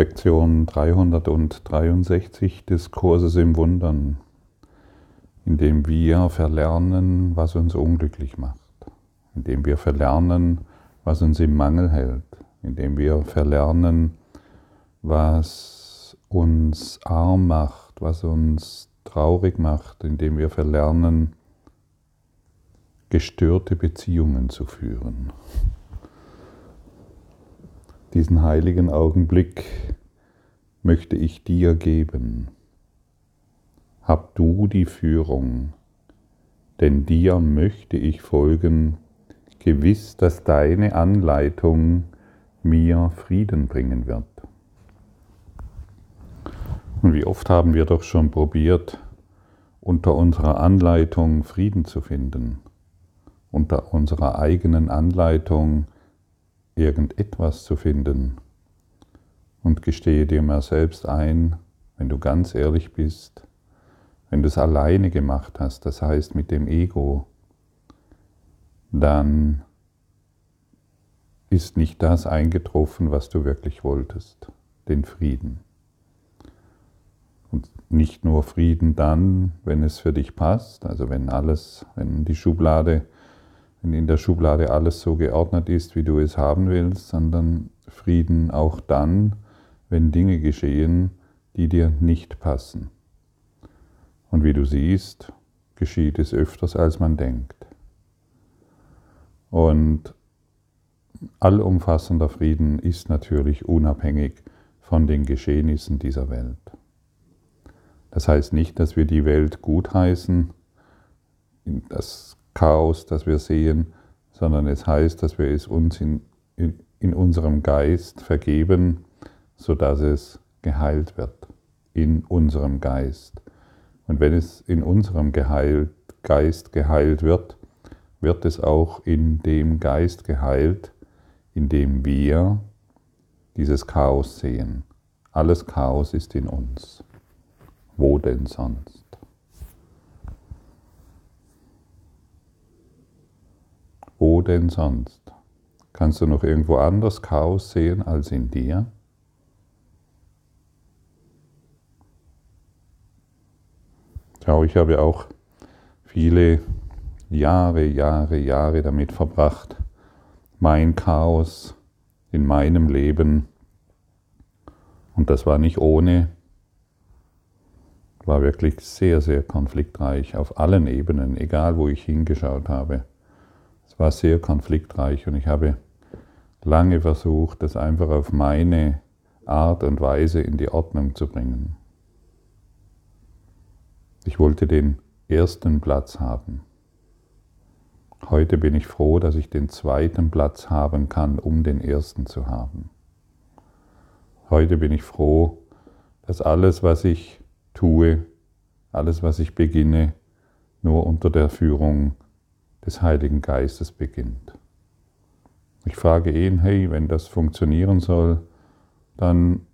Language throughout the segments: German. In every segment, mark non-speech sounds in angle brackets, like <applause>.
Lektion 363 des Kurses im Wundern, in dem wir verlernen, was uns unglücklich macht, in dem wir verlernen, was uns im Mangel hält, in dem wir verlernen, was uns arm macht, was uns traurig macht, in dem wir verlernen, gestörte Beziehungen zu führen diesen heiligen Augenblick möchte ich dir geben. Hab du die Führung, denn dir möchte ich folgen, gewiss, dass deine Anleitung mir Frieden bringen wird. Und wie oft haben wir doch schon probiert, unter unserer Anleitung Frieden zu finden, unter unserer eigenen Anleitung irgendetwas zu finden. Und gestehe dir mal selbst ein, wenn du ganz ehrlich bist, wenn du es alleine gemacht hast, das heißt mit dem Ego, dann ist nicht das eingetroffen, was du wirklich wolltest, den Frieden. Und nicht nur Frieden dann, wenn es für dich passt, also wenn alles, wenn die Schublade wenn in der Schublade alles so geordnet ist, wie du es haben willst, sondern Frieden auch dann, wenn Dinge geschehen, die dir nicht passen. Und wie du siehst, geschieht es öfters, als man denkt. Und allumfassender Frieden ist natürlich unabhängig von den Geschehnissen dieser Welt. Das heißt nicht, dass wir die Welt gutheißen, das Chaos, das wir sehen, sondern es heißt, dass wir es uns in, in, in unserem Geist vergeben, sodass es geheilt wird. In unserem Geist. Und wenn es in unserem geheilt, Geist geheilt wird, wird es auch in dem Geist geheilt, in dem wir dieses Chaos sehen. Alles Chaos ist in uns. Wo denn sonst? Denn sonst? Kannst du noch irgendwo anders Chaos sehen als in dir? Schau, ich habe auch viele Jahre, Jahre, Jahre damit verbracht, mein Chaos in meinem Leben, und das war nicht ohne, war wirklich sehr, sehr konfliktreich auf allen Ebenen, egal wo ich hingeschaut habe war sehr konfliktreich und ich habe lange versucht, das einfach auf meine Art und Weise in die Ordnung zu bringen. Ich wollte den ersten Platz haben. Heute bin ich froh, dass ich den zweiten Platz haben kann, um den ersten zu haben. Heute bin ich froh, dass alles, was ich tue, alles, was ich beginne, nur unter der Führung des Heiligen Geistes beginnt. Ich frage ihn, hey, wenn das funktionieren soll, dann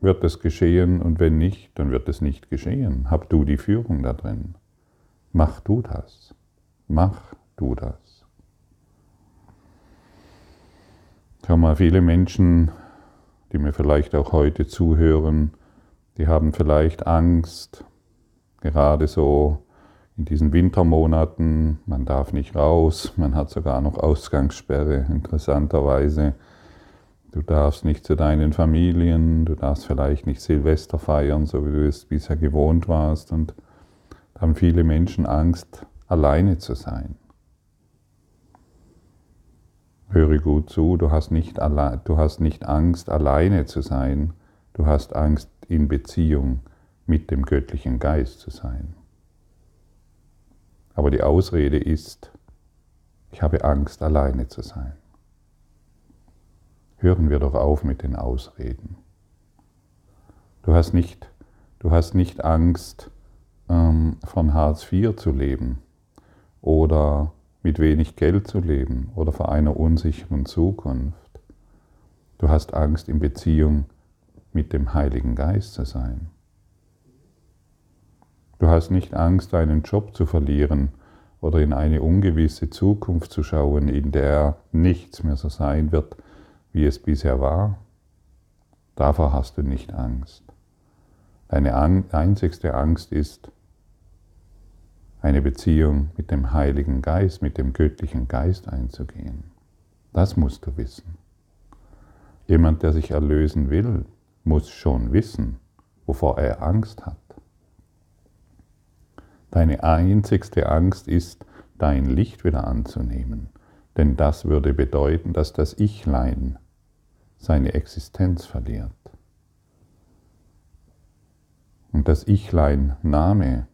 wird es geschehen und wenn nicht, dann wird es nicht geschehen. Hab du die Führung da drin. Mach du das. Mach du das. Schau mal, viele Menschen, die mir vielleicht auch heute zuhören, die haben vielleicht Angst, gerade so in diesen Wintermonaten, man darf nicht raus, man hat sogar noch Ausgangssperre, interessanterweise. Du darfst nicht zu deinen Familien, du darfst vielleicht nicht Silvester feiern, so wie du es bisher gewohnt warst. Und da haben viele Menschen Angst, alleine zu sein. Höre gut zu, du hast nicht, du hast nicht Angst, alleine zu sein, du hast Angst, in Beziehung mit dem göttlichen Geist zu sein. Aber die Ausrede ist, ich habe Angst, alleine zu sein. Hören wir doch auf mit den Ausreden. Du hast nicht, du hast nicht Angst, ähm, von Hartz IV zu leben oder mit wenig Geld zu leben oder vor einer unsicheren Zukunft. Du hast Angst, in Beziehung mit dem Heiligen Geist zu sein. Du hast nicht Angst, deinen Job zu verlieren oder in eine ungewisse Zukunft zu schauen, in der nichts mehr so sein wird, wie es bisher war. Davor hast du nicht Angst. Deine einzigste Angst ist eine Beziehung mit dem Heiligen Geist, mit dem göttlichen Geist einzugehen. Das musst du wissen. Jemand, der sich erlösen will, muss schon wissen, wovor er Angst hat. Deine einzigste Angst ist, dein Licht wieder anzunehmen, denn das würde bedeuten, dass das Ichlein seine Existenz verliert. Und das Ichlein Name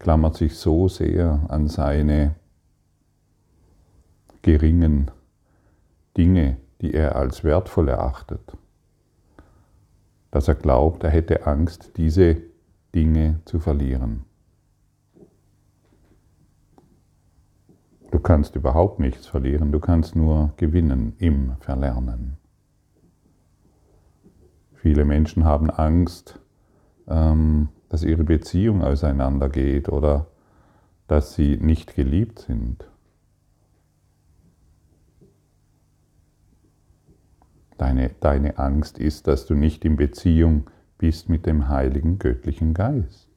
klammert sich so sehr an seine geringen Dinge, die er als wertvoll erachtet, dass er glaubt, er hätte Angst, diese Dinge zu verlieren. Du kannst überhaupt nichts verlieren, du kannst nur gewinnen im Verlernen. Viele Menschen haben Angst, ähm, dass ihre Beziehung auseinandergeht oder dass sie nicht geliebt sind. Deine, deine Angst ist, dass du nicht in Beziehung bist mit dem heiligen göttlichen Geist,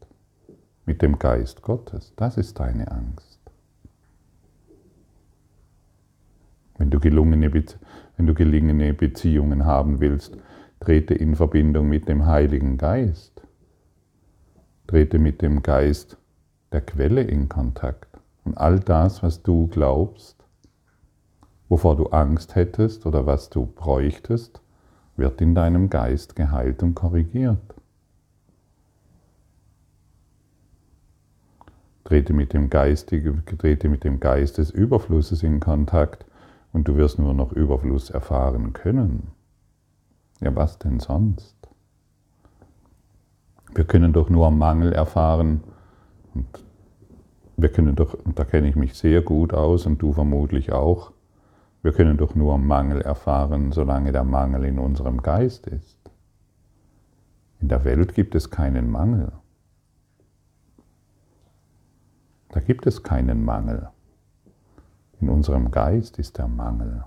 mit dem Geist Gottes. Das ist deine Angst. Wenn du gelungene, wenn du gelingene Beziehungen haben willst, trete in Verbindung mit dem Heiligen Geist. Trete mit dem Geist der Quelle in Kontakt. Und all das, was du glaubst, wovor du Angst hättest oder was du bräuchtest, wird in deinem Geist geheilt und korrigiert. Trete mit dem, Geistige, trete mit dem Geist des Überflusses in Kontakt und du wirst nur noch Überfluss erfahren können. Ja, was denn sonst? Wir können doch nur Mangel erfahren und wir können doch, und da kenne ich mich sehr gut aus und du vermutlich auch, wir können doch nur Mangel erfahren, solange der Mangel in unserem Geist ist. In der Welt gibt es keinen Mangel. Da gibt es keinen Mangel. In unserem Geist ist der Mangel.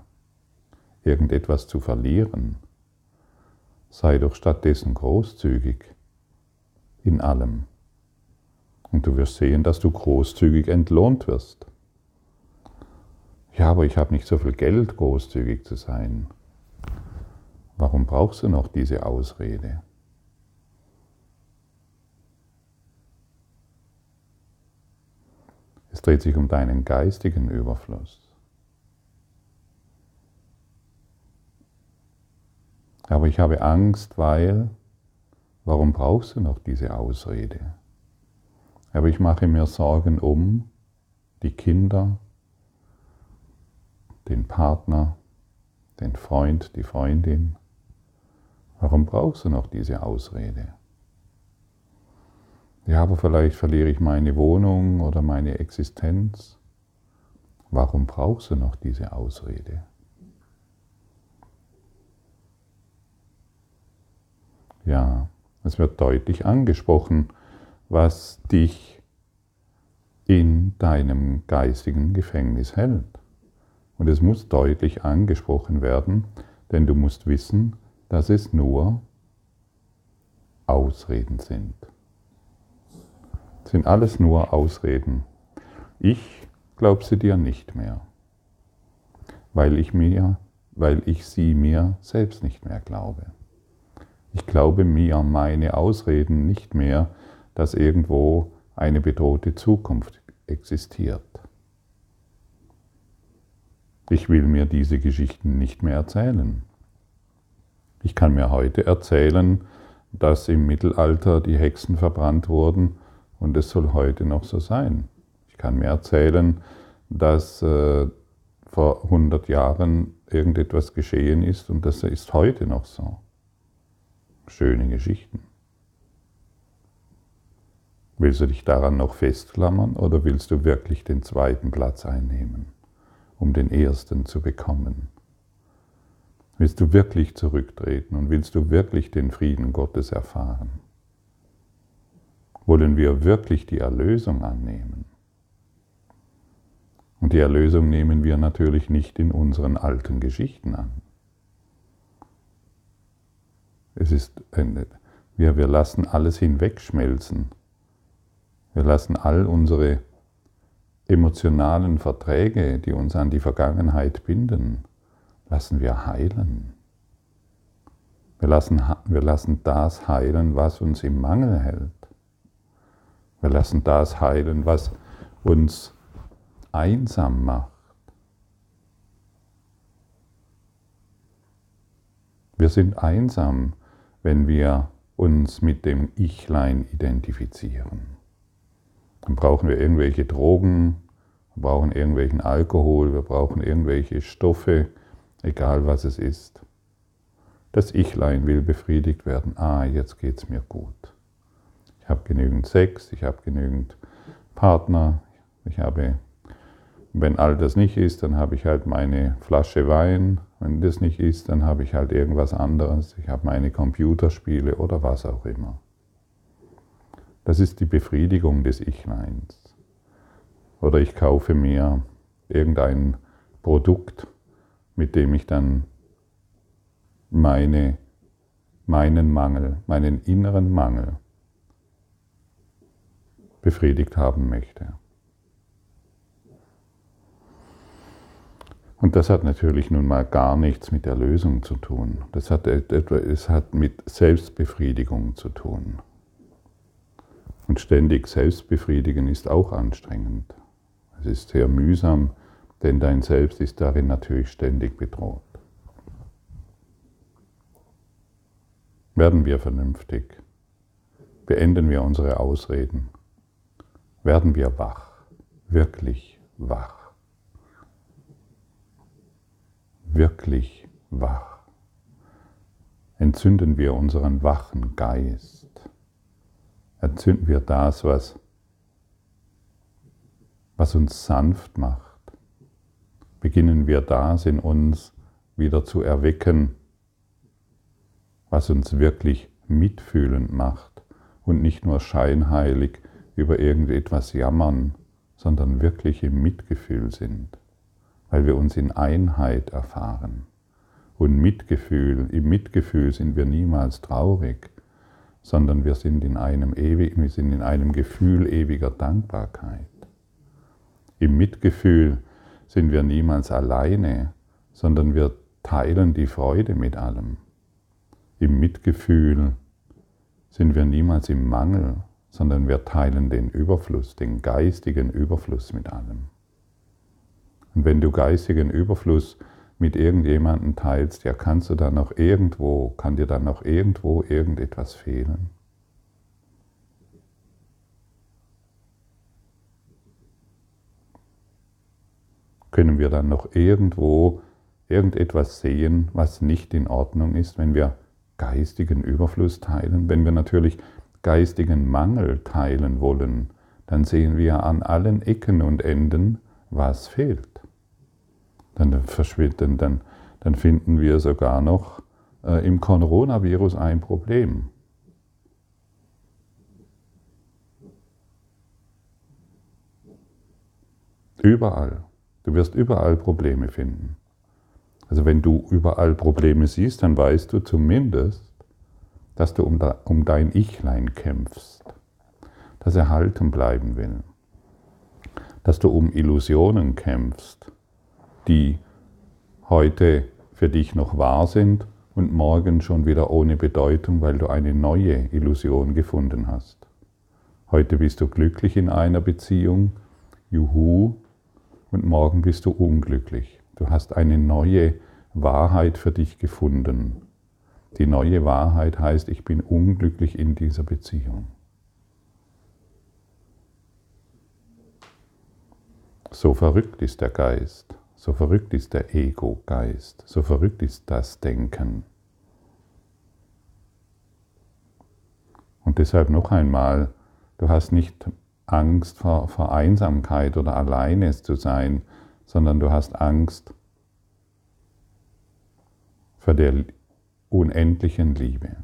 Irgendetwas zu verlieren. Sei doch stattdessen großzügig in allem. Und du wirst sehen, dass du großzügig entlohnt wirst. Ja, aber ich habe nicht so viel Geld, großzügig zu sein. Warum brauchst du noch diese Ausrede? Es dreht sich um deinen geistigen Überfluss. Aber ich habe Angst, weil, warum brauchst du noch diese Ausrede? Aber ich mache mir Sorgen um die Kinder, den Partner, den Freund, die Freundin. Warum brauchst du noch diese Ausrede? Ja, aber vielleicht verliere ich meine Wohnung oder meine Existenz. Warum brauchst du noch diese Ausrede? Ja, es wird deutlich angesprochen, was dich in deinem geistigen Gefängnis hält. Und es muss deutlich angesprochen werden, denn du musst wissen, dass es nur Ausreden sind. Sind alles nur Ausreden. Ich glaube sie dir nicht mehr, weil ich mir, weil ich sie mir selbst nicht mehr glaube. Ich glaube mir meine Ausreden nicht mehr, dass irgendwo eine bedrohte Zukunft existiert. Ich will mir diese Geschichten nicht mehr erzählen. Ich kann mir heute erzählen, dass im Mittelalter die Hexen verbrannt wurden und es soll heute noch so sein. Ich kann mir erzählen, dass äh, vor 100 Jahren irgendetwas geschehen ist und das ist heute noch so. Schöne Geschichten. Willst du dich daran noch festklammern oder willst du wirklich den zweiten Platz einnehmen? um den ersten zu bekommen? Willst du wirklich zurücktreten und willst du wirklich den Frieden Gottes erfahren? Wollen wir wirklich die Erlösung annehmen? Und die Erlösung nehmen wir natürlich nicht in unseren alten Geschichten an. Es ist wir, wir lassen alles hinwegschmelzen. Wir lassen all unsere emotionalen Verträge, die uns an die Vergangenheit binden, lassen wir heilen. Wir lassen, wir lassen das heilen, was uns im Mangel hält. Wir lassen das heilen, was uns einsam macht. Wir sind einsam, wenn wir uns mit dem Ichlein identifizieren. Dann brauchen wir irgendwelche Drogen, wir brauchen irgendwelchen Alkohol, wir brauchen irgendwelche Stoffe, egal was es ist. Das Ichlein will befriedigt werden. Ah, jetzt geht es mir gut. Ich habe genügend Sex, ich habe genügend Partner, ich habe, wenn all das nicht ist, dann habe ich halt meine Flasche Wein. Wenn das nicht ist, dann habe ich halt irgendwas anderes. Ich habe meine Computerspiele oder was auch immer. Das ist die Befriedigung des Ichleins. Oder ich kaufe mir irgendein Produkt, mit dem ich dann meine, meinen Mangel, meinen inneren Mangel befriedigt haben möchte. Und das hat natürlich nun mal gar nichts mit der Lösung zu tun. Das hat, es hat mit Selbstbefriedigung zu tun. Und ständig Selbstbefriedigen ist auch anstrengend. Es ist sehr mühsam, denn dein Selbst ist darin natürlich ständig bedroht. Werden wir vernünftig? Beenden wir unsere Ausreden? Werden wir wach? Wirklich wach? Wirklich wach? Entzünden wir unseren wachen Geist? entzünden wir das, was, was uns sanft macht. Beginnen wir das in uns wieder zu erwecken, was uns wirklich mitfühlend macht und nicht nur scheinheilig über irgendetwas jammern, sondern wirklich im Mitgefühl sind, weil wir uns in Einheit erfahren. Und Mitgefühl, im Mitgefühl sind wir niemals traurig, sondern wir sind in einem, ewig, wir sind in einem Gefühl ewiger Dankbarkeit. Im Mitgefühl sind wir niemals alleine, sondern wir teilen die Freude mit allem. Im Mitgefühl sind wir niemals im Mangel, sondern wir teilen den Überfluss, den geistigen Überfluss mit allem. Und wenn du geistigen Überfluss mit irgendjemandem teilst, ja, kannst du dann noch irgendwo, kann dir dann noch irgendwo irgendetwas fehlen? Können wir dann noch irgendwo irgendetwas sehen, was nicht in Ordnung ist, wenn wir geistigen Überfluss teilen? Wenn wir natürlich geistigen Mangel teilen wollen, dann sehen wir an allen Ecken und Enden, was fehlt dann verschwinden, dann, dann finden wir sogar noch äh, im Coronavirus ein Problem. Überall. Du wirst überall Probleme finden. Also wenn du überall Probleme siehst, dann weißt du zumindest, dass du um, dein Ichlein kämpfst, das erhalten bleiben will, dass du um Illusionen kämpfst, die heute für dich noch wahr sind und morgen schon wieder ohne Bedeutung, weil du eine neue Illusion gefunden hast. Heute bist du glücklich in einer Beziehung, juhu, und morgen bist du unglücklich. Du hast eine neue Wahrheit für dich gefunden. Die neue Wahrheit heißt, ich bin unglücklich in dieser Beziehung. So verrückt ist der Geist. So verrückt ist der Ego-Geist, so verrückt ist das Denken. Und deshalb noch einmal, du hast nicht Angst vor, vor Einsamkeit oder alleine zu sein, sondern du hast Angst vor der unendlichen Liebe,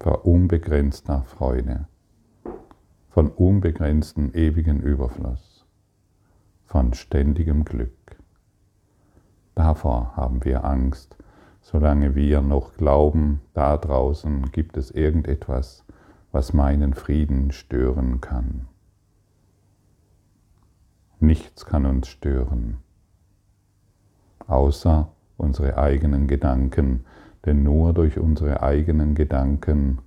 vor unbegrenzter Freude, von unbegrenztem ewigen Überfluss von ständigem Glück. Davor haben wir Angst, solange wir noch glauben, da draußen gibt es irgendetwas, was meinen Frieden stören kann. Nichts kann uns stören, außer unsere eigenen Gedanken, denn nur durch unsere eigenen Gedanken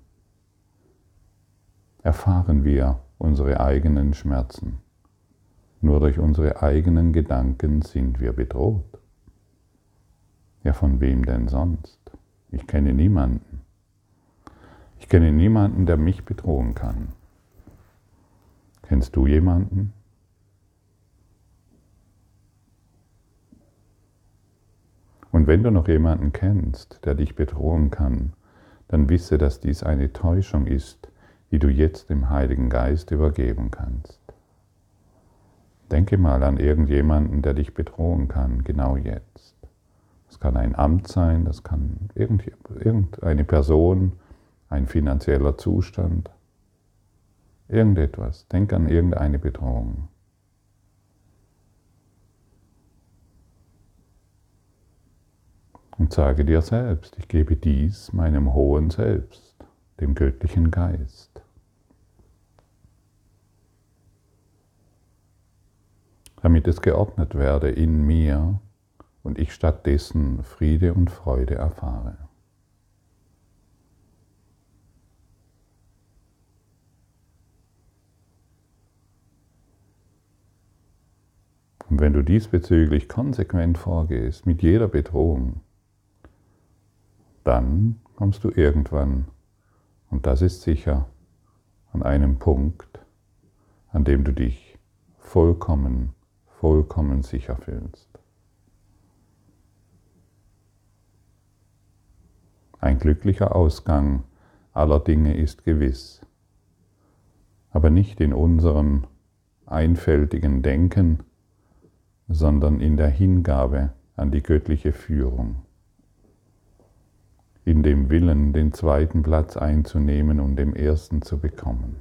erfahren wir unsere eigenen Schmerzen. Nur durch unsere eigenen Gedanken sind wir bedroht. Ja, von wem denn sonst? Ich kenne niemanden. Ich kenne niemanden, der mich bedrohen kann. Kennst du jemanden? Und wenn du noch jemanden kennst, der dich bedrohen kann, dann wisse, dass dies eine Täuschung ist, die du jetzt dem Heiligen Geist übergeben kannst. Denke mal an irgendjemanden, der dich bedrohen kann, genau jetzt. Das kann ein Amt sein, das kann irgendeine Person, ein finanzieller Zustand, irgendetwas. Denk an irgendeine Bedrohung. Und sage dir selbst, ich gebe dies meinem hohen Selbst, dem göttlichen Geist. Damit es geordnet werde in mir und ich stattdessen Friede und Freude erfahre. Und wenn du diesbezüglich konsequent vorgehst, mit jeder Bedrohung, dann kommst du irgendwann, und das ist sicher, an einem Punkt, an dem du dich vollkommen, vollkommen sicher fühlst. Ein glücklicher Ausgang aller Dinge ist gewiss, aber nicht in unserem einfältigen Denken, sondern in der Hingabe an die göttliche Führung in dem Willen, den zweiten Platz einzunehmen und den ersten zu bekommen.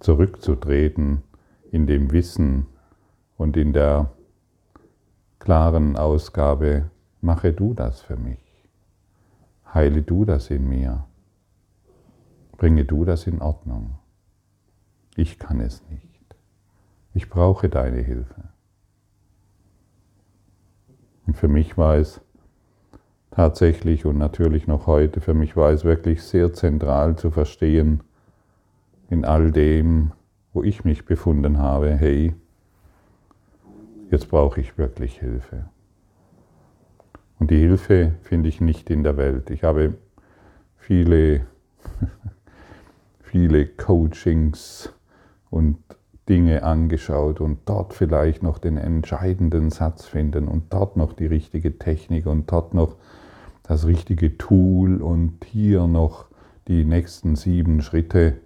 Zurückzutreten in dem Wissen und in der klaren Ausgabe, mache du das für mich, heile du das in mir, bringe du das in Ordnung. Ich kann es nicht. Ich brauche deine Hilfe. Und für mich war es tatsächlich und natürlich noch heute, für mich war es wirklich sehr zentral zu verstehen, in all dem, wo ich mich befunden habe, hey, jetzt brauche ich wirklich Hilfe. Und die Hilfe finde ich nicht in der Welt. Ich habe viele, <laughs> viele Coachings und Dinge angeschaut und dort vielleicht noch den entscheidenden Satz finden und dort noch die richtige Technik und dort noch das richtige Tool und hier noch die nächsten sieben Schritte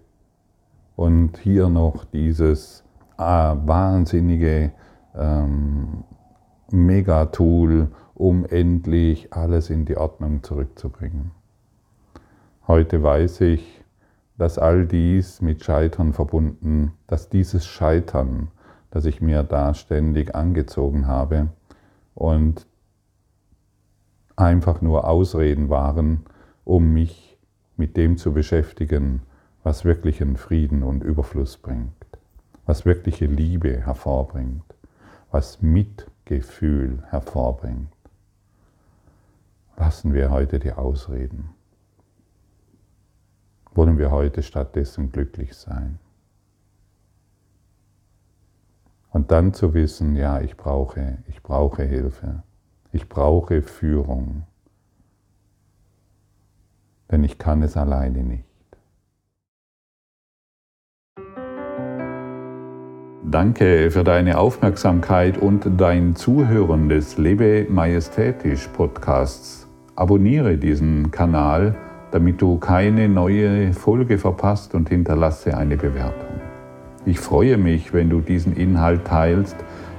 und hier noch dieses ah, wahnsinnige ähm, Megatool, um endlich alles in die Ordnung zurückzubringen. Heute weiß ich, dass all dies mit Scheitern verbunden, dass dieses Scheitern, das ich mir da ständig angezogen habe und einfach nur Ausreden waren, um mich mit dem zu beschäftigen, was wirklichen Frieden und Überfluss bringt, was wirkliche Liebe hervorbringt, was Mitgefühl hervorbringt. Lassen wir heute die Ausreden. Wollen wir heute stattdessen glücklich sein? Und dann zu wissen, ja, ich brauche, ich brauche Hilfe. Ich brauche Führung, denn ich kann es alleine nicht. Danke für deine Aufmerksamkeit und dein Zuhören des Lebe Majestätisch Podcasts. Abonniere diesen Kanal, damit du keine neue Folge verpasst und hinterlasse eine Bewertung. Ich freue mich, wenn du diesen Inhalt teilst,